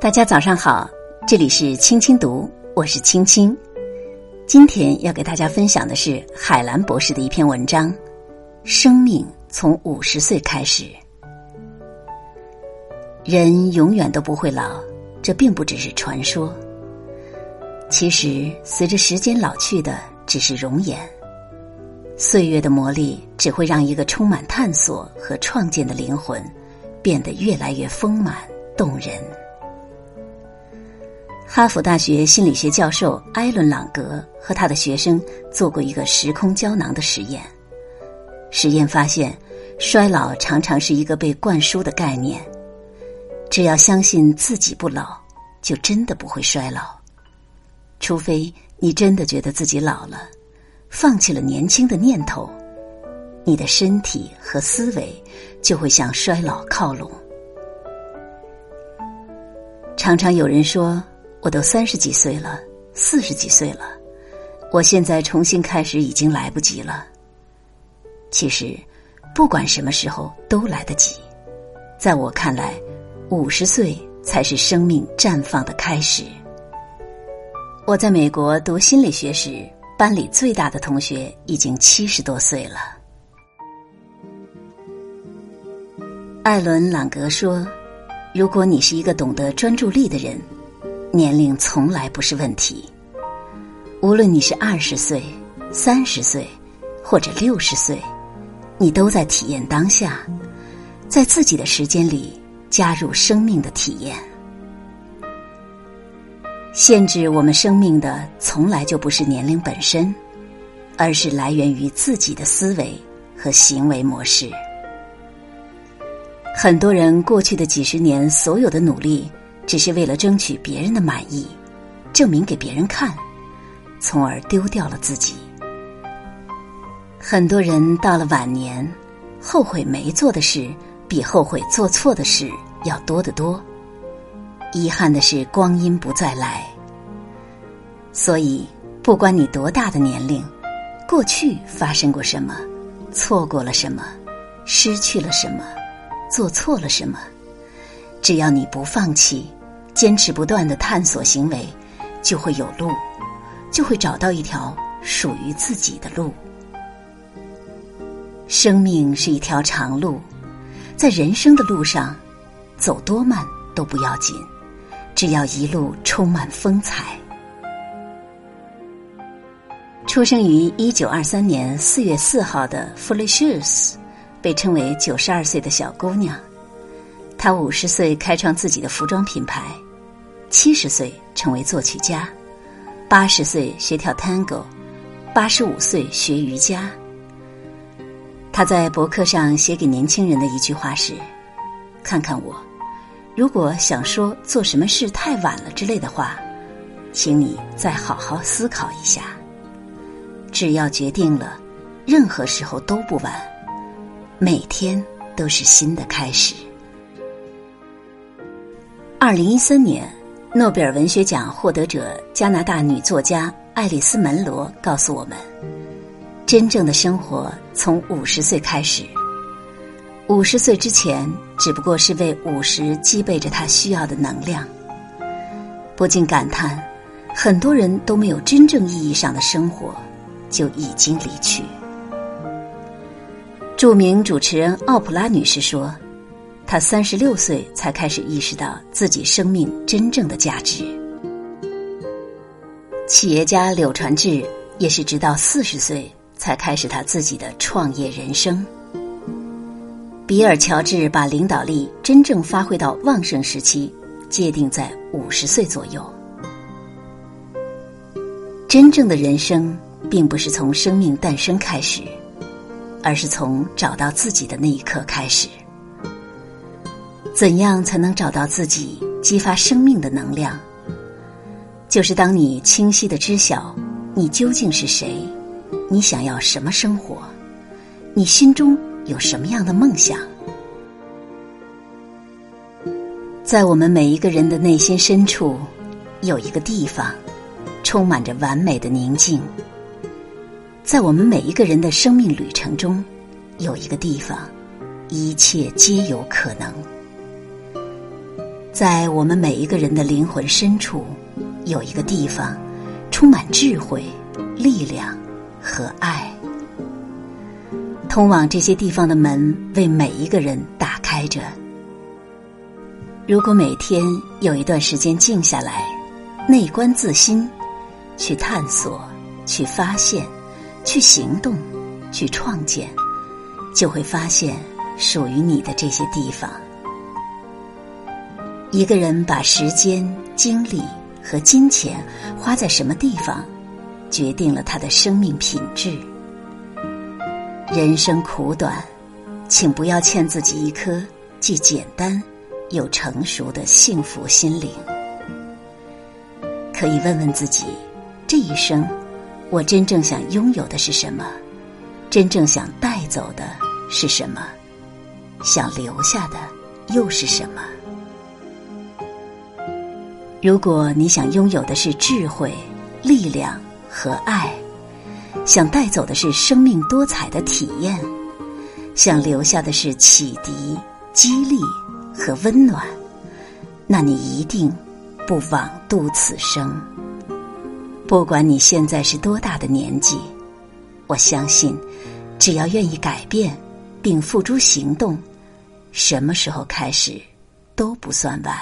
大家早上好，这里是青青读，我是青青。今天要给大家分享的是海兰博士的一篇文章：生命从五十岁开始。人永远都不会老，这并不只是传说。其实，随着时间老去的只是容颜。岁月的磨砺，只会让一个充满探索和创建的灵魂变得越来越丰满动人。哈佛大学心理学教授埃伦·朗格和他的学生做过一个时空胶囊的实验。实验发现，衰老常常是一个被灌输的概念。只要相信自己不老，就真的不会衰老。除非你真的觉得自己老了，放弃了年轻的念头，你的身体和思维就会向衰老靠拢。常常有人说。我都三十几岁了，四十几岁了，我现在重新开始已经来不及了。其实，不管什么时候都来得及。在我看来，五十岁才是生命绽放的开始。我在美国读心理学时，班里最大的同学已经七十多岁了。艾伦·朗格说：“如果你是一个懂得专注力的人。”年龄从来不是问题。无论你是二十岁、三十岁，或者六十岁，你都在体验当下，在自己的时间里加入生命的体验。限制我们生命的从来就不是年龄本身，而是来源于自己的思维和行为模式。很多人过去的几十年所有的努力。只是为了争取别人的满意，证明给别人看，从而丢掉了自己。很多人到了晚年，后悔没做的事比后悔做错的事要多得多。遗憾的是，光阴不再来。所以，不管你多大的年龄，过去发生过什么，错过了什么，失去了什么，做错了什么，只要你不放弃。坚持不断的探索行为，就会有路，就会找到一条属于自己的路。生命是一条长路，在人生的路上，走多慢都不要紧，只要一路充满风采。出生于一九二三年四月四号的弗雷舍斯，被称为九十二岁的小姑娘。她五十岁开创自己的服装品牌。七十岁成为作曲家，八十岁学跳 Tango，八十五岁学瑜伽。他在博客上写给年轻人的一句话是：“看看我，如果想说做什么事太晚了之类的话，请你再好好思考一下。只要决定了，任何时候都不晚，每天都是新的开始。”二零一三年。诺贝尔文学奖获得者加拿大女作家爱丽丝·门罗告诉我们：“真正的生活从五十岁开始。五十岁之前，只不过是为五十积备着他需要的能量。”不禁感叹，很多人都没有真正意义上的生活，就已经离去。著名主持人奥普拉女士说。他三十六岁才开始意识到自己生命真正的价值。企业家柳传志也是直到四十岁才开始他自己的创业人生。比尔·乔治把领导力真正发挥到旺盛时期界定在五十岁左右。真正的人生并不是从生命诞生开始，而是从找到自己的那一刻开始。怎样才能找到自己，激发生命的能量？就是当你清晰的知晓你究竟是谁，你想要什么生活，你心中有什么样的梦想。在我们每一个人的内心深处，有一个地方，充满着完美的宁静。在我们每一个人的生命旅程中，有一个地方，一切皆有可能。在我们每一个人的灵魂深处，有一个地方，充满智慧、力量和爱。通往这些地方的门，为每一个人打开着。如果每天有一段时间静下来，内观自心，去探索、去发现、去行动、去创建，就会发现属于你的这些地方。一个人把时间、精力和金钱花在什么地方，决定了他的生命品质。人生苦短，请不要欠自己一颗既简单又成熟的幸福心灵。可以问问自己：这一生，我真正想拥有的是什么？真正想带走的是什么？想留下的又是什么？如果你想拥有的是智慧、力量和爱，想带走的是生命多彩的体验，想留下的是启迪、激励和温暖，那你一定不枉度此生。不管你现在是多大的年纪，我相信，只要愿意改变并付诸行动，什么时候开始都不算晚。